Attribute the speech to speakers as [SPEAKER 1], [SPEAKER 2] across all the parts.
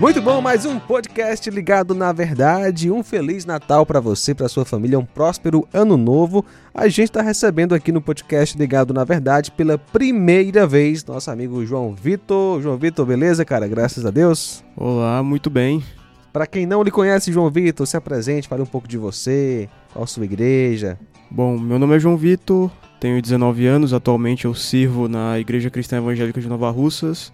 [SPEAKER 1] Muito bom, mais um podcast ligado na verdade. Um feliz Natal para você, para sua família, um próspero ano novo. A gente está recebendo aqui no podcast ligado na verdade pela primeira vez nosso amigo João Vitor. João Vitor, beleza, cara? Graças a Deus.
[SPEAKER 2] Olá, muito bem.
[SPEAKER 1] Para quem não lhe conhece, João Vitor, se apresente, fale um pouco de você, qual a sua igreja.
[SPEAKER 2] Bom, meu nome é João Vitor, tenho 19 anos, atualmente eu sirvo na Igreja Cristã Evangélica de Nova Russas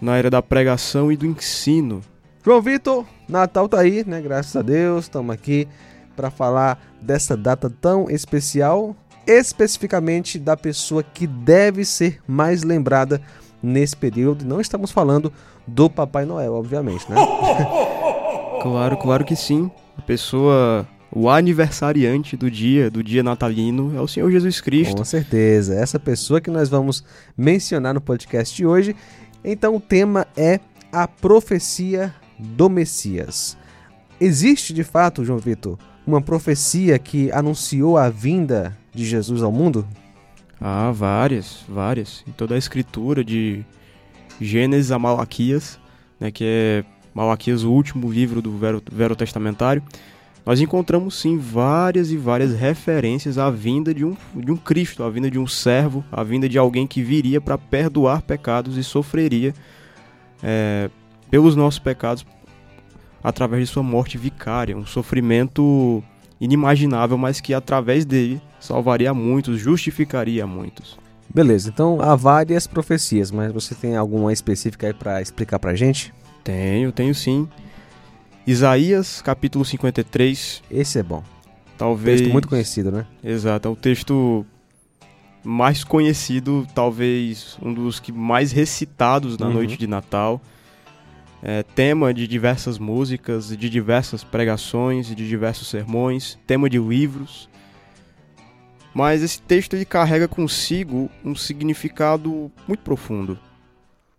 [SPEAKER 2] na área da pregação e do ensino.
[SPEAKER 1] João Vitor, Natal tá aí, né? Graças a Deus, estamos aqui para falar dessa data tão especial, especificamente da pessoa que deve ser mais lembrada nesse período. Não estamos falando do Papai Noel, obviamente, né?
[SPEAKER 2] claro, claro que sim. A pessoa o aniversariante do dia, do dia natalino, é o Senhor Jesus Cristo.
[SPEAKER 1] Com certeza, essa pessoa que nós vamos mencionar no podcast de hoje então o tema é a profecia do Messias. Existe de fato, João Vitor, uma profecia que anunciou a vinda de Jesus ao mundo?
[SPEAKER 2] Ah, várias, várias. Em toda a escritura de Gênesis a Malaquias, né, que é Malaquias, o último livro do Vero, Vero Testamentário, nós encontramos sim várias e várias referências à vinda de um, de um Cristo, à vinda de um servo, à vinda de alguém que viria para perdoar pecados e sofreria é, pelos nossos pecados através de sua morte vicária, um sofrimento inimaginável, mas que através dele salvaria muitos, justificaria muitos.
[SPEAKER 1] Beleza, então há várias profecias, mas você tem alguma específica aí para explicar para gente?
[SPEAKER 2] Tenho, tenho sim. Isaías, capítulo 53.
[SPEAKER 1] Esse é bom.
[SPEAKER 2] Talvez.
[SPEAKER 1] Texto muito conhecido, né?
[SPEAKER 2] Exato, é o texto mais conhecido, talvez um dos que mais recitados na uhum. noite de Natal. É, tema de diversas músicas, de diversas pregações, de diversos sermões, tema de livros. Mas esse texto ele carrega consigo um significado muito profundo,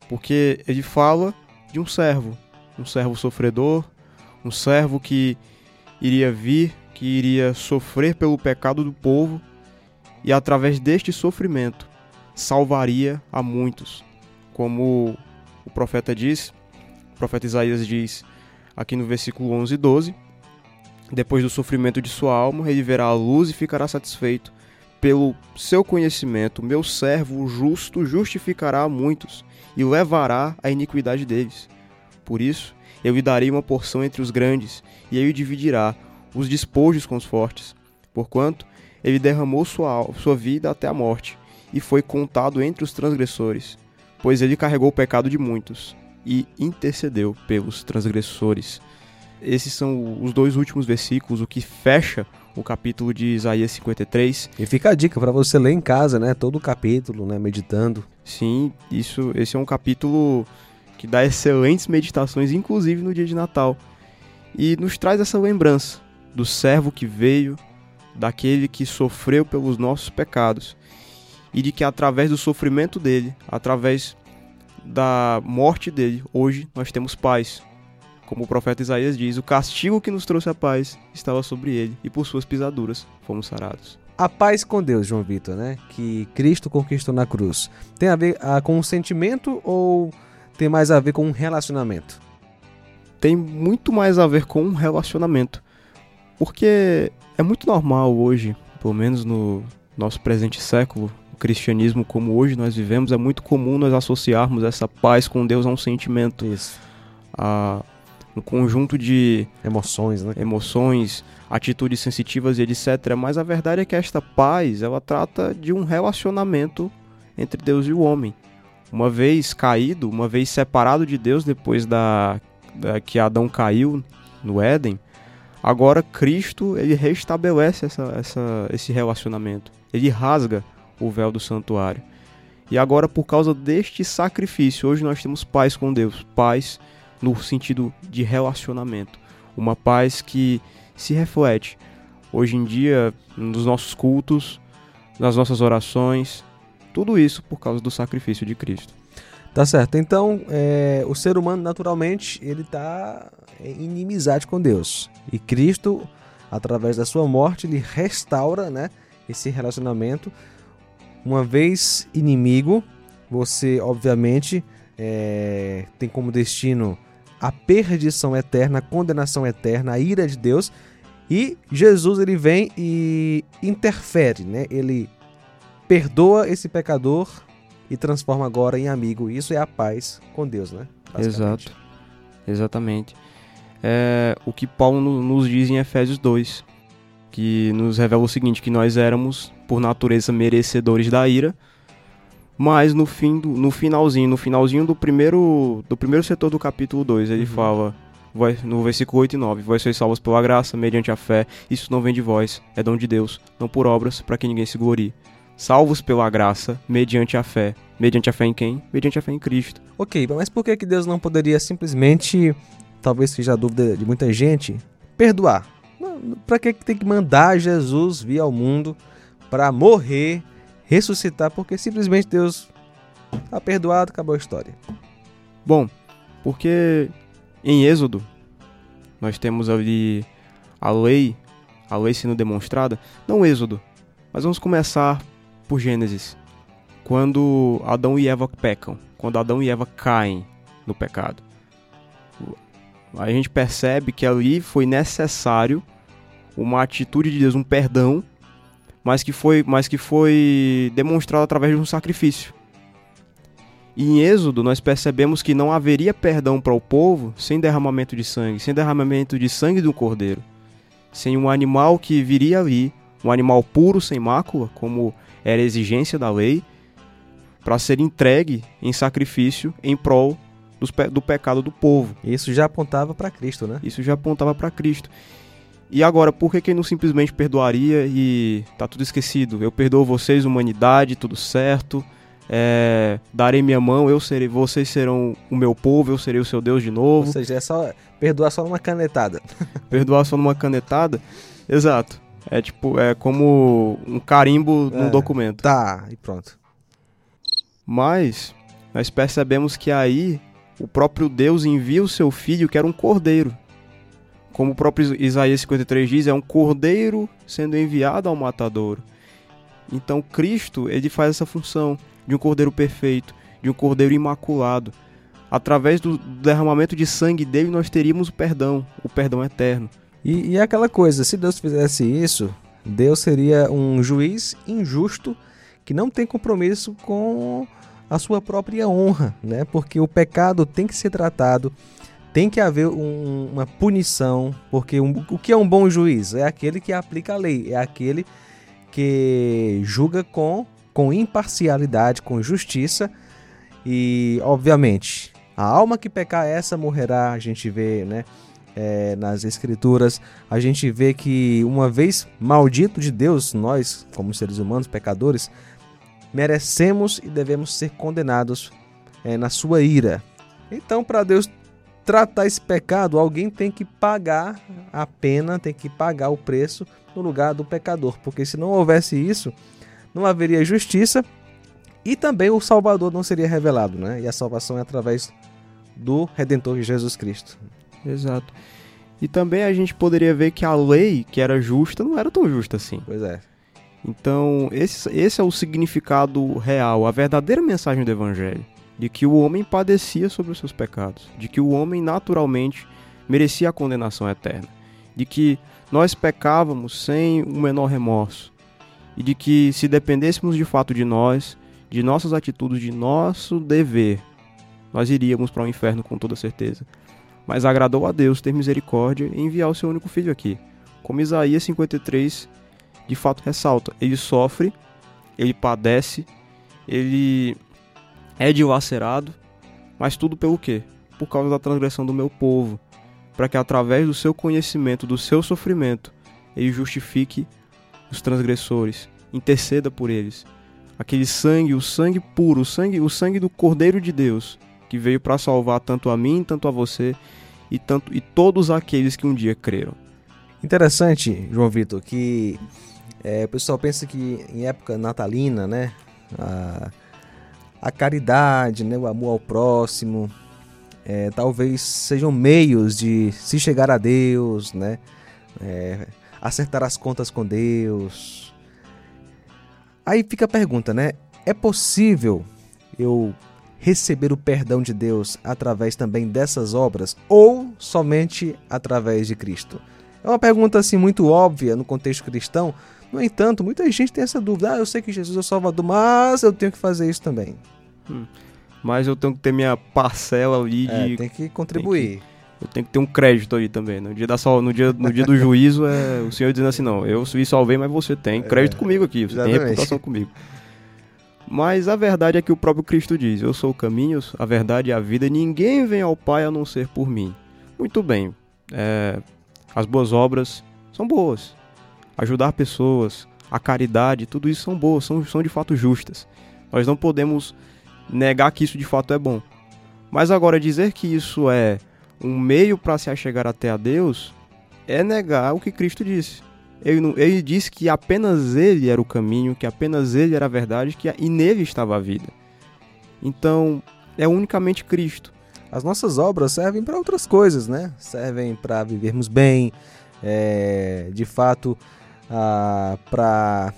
[SPEAKER 2] porque ele fala de um servo, um servo sofredor, um servo que iria vir, que iria sofrer pelo pecado do povo e através deste sofrimento salvaria a muitos. Como o profeta diz, o profeta Isaías diz aqui no versículo 11 e 12: Depois do sofrimento de sua alma, ele verá a luz e ficará satisfeito. Pelo seu conhecimento, meu servo, justo, justificará a muitos e levará a iniquidade deles. Por isso, eu lhe darei uma porção entre os grandes, e ele dividirá os despojos com os fortes. Porquanto ele derramou sua, sua vida até a morte, e foi contado entre os transgressores, pois ele carregou o pecado de muitos, e intercedeu pelos transgressores. Esses são os dois últimos versículos, o que fecha o capítulo de Isaías 53.
[SPEAKER 1] E fica a dica para você ler em casa, né? Todo o capítulo, né? Meditando.
[SPEAKER 2] Sim, isso, esse é um capítulo que dá excelentes meditações, inclusive no dia de Natal, e nos traz essa lembrança do servo que veio, daquele que sofreu pelos nossos pecados, e de que através do sofrimento dele, através da morte dele, hoje nós temos paz. Como o profeta Isaías diz, o castigo que nos trouxe a paz estava sobre ele, e por suas pisaduras fomos sarados.
[SPEAKER 1] A paz com Deus, João Vitor, né? Que Cristo conquistou na cruz. Tem a ver ah, com um sentimento ou tem mais a ver com um relacionamento?
[SPEAKER 2] Tem muito mais a ver com um relacionamento. Porque é muito normal hoje, pelo menos no nosso presente século, o cristianismo como hoje nós vivemos, é muito comum nós associarmos essa paz com Deus a um sentimento.
[SPEAKER 1] Isso.
[SPEAKER 2] A um conjunto de
[SPEAKER 1] emoções, né?
[SPEAKER 2] Emoções, atitudes sensitivas e etc. Mas a verdade é que esta paz, ela trata de um relacionamento entre Deus e o homem uma vez caído, uma vez separado de Deus depois da, da que Adão caiu no Éden, agora Cristo ele restabelece essa, essa, esse relacionamento. Ele rasga o véu do santuário. E agora, por causa deste sacrifício, hoje nós temos paz com Deus. Paz no sentido de relacionamento. Uma paz que se reflete hoje em dia nos nossos cultos, nas nossas orações, tudo isso por causa do sacrifício de Cristo.
[SPEAKER 1] Tá certo. Então, é, o ser humano, naturalmente, ele está em inimizade com Deus. E Cristo, através da sua morte, ele restaura né, esse relacionamento. Uma vez inimigo, você, obviamente, é, tem como destino a perdição eterna, a condenação eterna, a ira de Deus. E Jesus ele vem e interfere, né? Ele perdoa esse pecador e transforma agora em amigo. Isso é a paz com Deus, né?
[SPEAKER 2] Exato. Exatamente. É, o que Paulo nos diz em Efésios 2, que nos revela o seguinte, que nós éramos, por natureza, merecedores da ira, mas no fim do, no finalzinho, no finalzinho do primeiro do primeiro setor do capítulo 2, ele uhum. fala no versículo 8 e 9, vós sois salvos pela graça, mediante a fé, isso não vem de vós, é dom de Deus, não por obras, para que ninguém se glorie. Salvos pela graça, mediante a fé. Mediante a fé em quem? Mediante a fé em Cristo.
[SPEAKER 1] Ok, mas por que, que Deus não poderia simplesmente, talvez seja a dúvida de muita gente, perdoar? Para que, que tem que mandar Jesus vir ao mundo para morrer ressuscitar, porque simplesmente Deus está perdoado, acabou a história.
[SPEAKER 2] Bom, porque em Êxodo nós temos ali a lei, a lei sendo demonstrada, não Êxodo, mas vamos começar por Gênesis. Quando Adão e Eva pecam, quando Adão e Eva caem no pecado. A gente percebe que ali foi necessário uma atitude de Deus, um perdão mas que foi, mas que foi demonstrado através de um sacrifício. E em Êxodo nós percebemos que não haveria perdão para o povo sem derramamento de sangue, sem derramamento de sangue do cordeiro, sem um animal que viria ali, um animal puro sem mácula, como era a exigência da lei, para ser entregue em sacrifício em prol do pecado do povo.
[SPEAKER 1] Isso já apontava para Cristo, né?
[SPEAKER 2] Isso já apontava para Cristo. E agora, por que, que ele não simplesmente perdoaria e tá tudo esquecido? Eu perdoo vocês, humanidade, tudo certo. É, darei minha mão, eu serei, vocês serão o meu povo, eu serei o seu Deus de novo.
[SPEAKER 1] Ou seja, é só perdoar só numa canetada.
[SPEAKER 2] perdoar só numa canetada? Exato. É tipo, é como um carimbo é, no documento.
[SPEAKER 1] Tá, e pronto.
[SPEAKER 2] Mas nós percebemos que aí o próprio Deus envia o seu filho, que era um cordeiro. Como o próprio Isaías 53 diz, é um cordeiro sendo enviado ao matadouro. Então Cristo, ele faz essa função de um cordeiro perfeito, de um cordeiro imaculado. Através do derramamento de sangue dele, nós teríamos o perdão, o perdão eterno.
[SPEAKER 1] E, e é aquela coisa, se Deus fizesse isso, Deus seria um juiz injusto que não tem compromisso com a sua própria honra, né? Porque o pecado tem que ser tratado tem que haver um, uma punição, porque um, o que é um bom juiz? É aquele que aplica a lei, é aquele que julga com, com imparcialidade, com justiça e, obviamente, a alma que pecar essa morrerá, a gente vê, né? É, nas escrituras, a gente vê que uma vez maldito de Deus, nós, como seres humanos, pecadores, merecemos e devemos ser condenados é, na sua ira. Então, para Deus tratar esse pecado, alguém tem que pagar a pena, tem que pagar o preço no lugar do pecador, porque se não houvesse isso, não haveria justiça e também o Salvador não seria revelado, né? E a salvação é através do Redentor Jesus Cristo.
[SPEAKER 2] Exato. E também a gente poderia ver que a lei, que era justa, não era tão justa assim.
[SPEAKER 1] Pois é.
[SPEAKER 2] Então, esse, esse é o significado real, a verdadeira mensagem do Evangelho de que o homem padecia sobre os seus pecados, de que o homem naturalmente merecia a condenação eterna, de que nós pecávamos sem o menor remorso e de que se dependêssemos de fato de nós, de nossas atitudes, de nosso dever, nós iríamos para o inferno com toda certeza. Mas agradou a Deus ter misericórdia e enviar o seu único filho aqui. Como Isaías 53 de fato ressalta, ele sofre, ele padece, ele é dilacerado, mas tudo pelo quê? Por causa da transgressão do meu povo, para que através do seu conhecimento, do seu sofrimento, ele justifique os transgressores, interceda por eles. Aquele sangue, o sangue puro, o sangue, o sangue do Cordeiro de Deus, que veio para salvar tanto a mim, tanto a você e tanto e todos aqueles que um dia creram.
[SPEAKER 1] Interessante, João Vitor, que é, o pessoal pensa que em época natalina, né, a, a caridade, né, o amor ao próximo, é, talvez sejam meios de se chegar a Deus, né, é, acertar as contas com Deus. Aí fica a pergunta, né? É possível eu receber o perdão de Deus através também dessas obras ou somente através de Cristo? É uma pergunta assim muito óbvia no contexto cristão. No entanto, muita gente tem essa dúvida. Ah, eu sei que Jesus é o Salvador, mas eu tenho que fazer isso também.
[SPEAKER 2] Hum. Mas eu tenho que ter minha parcela ali
[SPEAKER 1] é,
[SPEAKER 2] de.
[SPEAKER 1] Tem que contribuir.
[SPEAKER 2] Tem que eu tenho que ter um crédito aí também. No dia, da sal, no dia, no dia do juízo, é o senhor dizendo assim: não, eu me salvei, mas você tem crédito é, comigo aqui, você exatamente. tem reputação comigo. Mas a verdade é que o próprio Cristo diz: Eu sou o caminho, a verdade e a vida, ninguém vem ao Pai a não ser por mim. Muito bem, é, as boas obras são boas. Ajudar pessoas, a caridade, tudo isso são boas, são, são de fato justas. Nós não podemos negar que isso de fato é bom. Mas agora dizer que isso é um meio para se achegar até a Deus é negar o que Cristo disse. Ele, ele disse que apenas ele era o caminho, que apenas ele era a verdade, que e nele estava a vida. Então, é unicamente Cristo.
[SPEAKER 1] As nossas obras servem para outras coisas, né? Servem para vivermos bem, é, de fato, para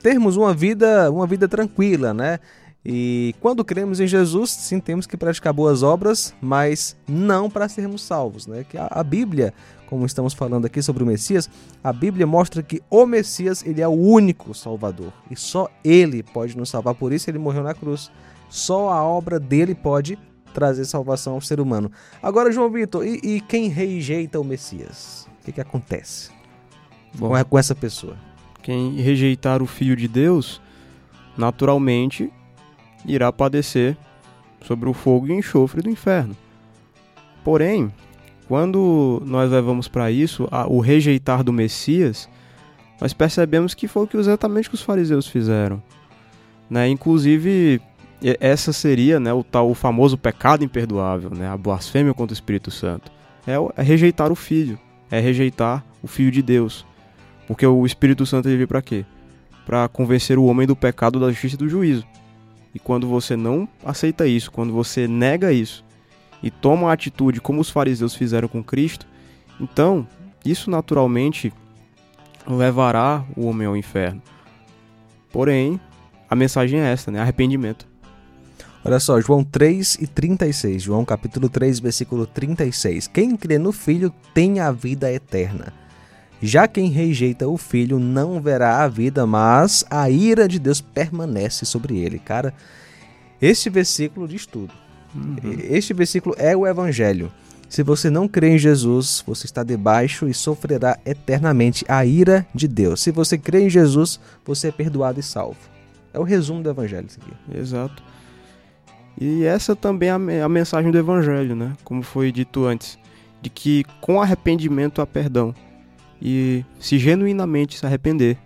[SPEAKER 1] termos uma vida, uma vida tranquila, né? E quando cremos em Jesus, sim, temos que praticar boas obras, mas não para sermos salvos, né? Que a, a, Bíblia, como estamos falando aqui sobre o Messias, a Bíblia mostra que o Messias, ele é o único Salvador e só ele pode nos salvar, por isso ele morreu na cruz. Só a obra dele pode trazer salvação ao ser humano. Agora, João Vitor, e, e quem rejeita o Messias? O que, que acontece Bom, com, com essa pessoa?
[SPEAKER 2] Quem rejeitar o Filho de Deus, naturalmente irá padecer sobre o fogo e enxofre do inferno. Porém, quando nós levamos para isso o rejeitar do Messias, nós percebemos que foi o que exatamente que os fariseus fizeram. Né? Inclusive, essa seria né, o, tal, o famoso pecado imperdoável, né? a blasfêmia contra o Espírito Santo. É, é rejeitar o Filho, é rejeitar o Filho de Deus. Porque o Espírito Santo ele veio para quê? Para convencer o homem do pecado, da justiça e do juízo. E quando você não aceita isso, quando você nega isso e toma a atitude como os fariseus fizeram com Cristo, então isso naturalmente levará o homem ao inferno. Porém, a mensagem é esta, né? Arrependimento.
[SPEAKER 1] Olha só, João 3 e 36. João capítulo 3, versículo 36. Quem crê no Filho tem a vida eterna. Já quem rejeita o filho não verá a vida, mas a ira de Deus permanece sobre ele. Cara, este versículo diz tudo. Uhum. Este versículo é o evangelho. Se você não crê em Jesus, você está debaixo e sofrerá eternamente a ira de Deus. Se você crê em Jesus, você é perdoado e salvo. É o resumo do evangelho isso aqui.
[SPEAKER 2] Exato. E essa também é a mensagem do evangelho, né? Como foi dito antes, de que com arrependimento há perdão e se genuinamente se arrepender,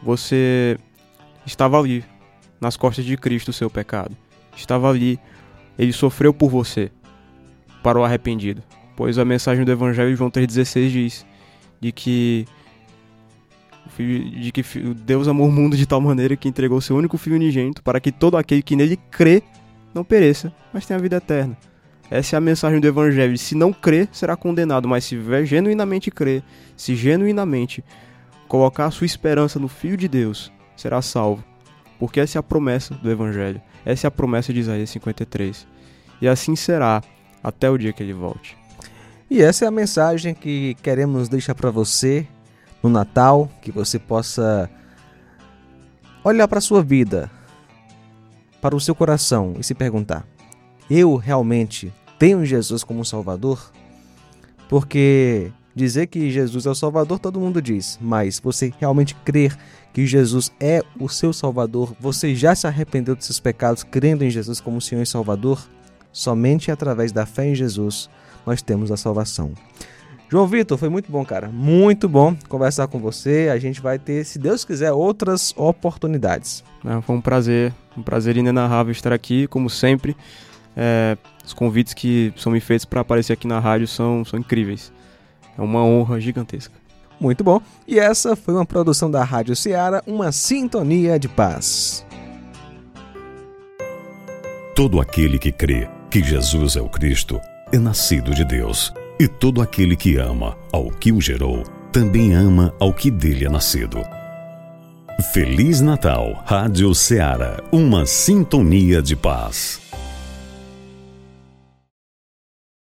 [SPEAKER 2] você estava ali, nas costas de Cristo, o seu pecado. Estava ali, ele sofreu por você, para o arrependido. Pois a mensagem do Evangelho de João 3,16 diz de que de que Deus amou o mundo de tal maneira que entregou seu único filho unigênito para que todo aquele que nele crê não pereça, mas tenha vida eterna. Essa é a mensagem do Evangelho. Se não crer, será condenado. Mas se genuinamente crer, se genuinamente colocar sua esperança no Filho de Deus, será salvo. Porque essa é a promessa do Evangelho. Essa é a promessa de Isaías 53. E assim será até o dia que ele volte.
[SPEAKER 1] E essa é a mensagem que queremos deixar para você no Natal, que você possa olhar para a sua vida, para o seu coração e se perguntar: eu realmente tenho Jesus como Salvador? Porque dizer que Jesus é o Salvador todo mundo diz, mas você realmente crer que Jesus é o seu Salvador, você já se arrependeu dos seus pecados crendo em Jesus como Senhor e Salvador? Somente através da fé em Jesus nós temos a salvação. João Vitor, foi muito bom, cara. Muito bom conversar com você. A gente vai ter, se Deus quiser, outras oportunidades.
[SPEAKER 2] É, foi um prazer, um prazer inenarrável estar aqui, como sempre. É, os convites que são me feitos para aparecer aqui na rádio são, são incríveis. É uma honra gigantesca.
[SPEAKER 1] Muito bom. E essa foi uma produção da Rádio Ceará, uma sintonia de paz.
[SPEAKER 3] Todo aquele que crê que Jesus é o Cristo é nascido de Deus. E todo aquele que ama ao que o gerou também ama ao que dele é nascido. Feliz Natal, Rádio Ceará, uma sintonia de paz.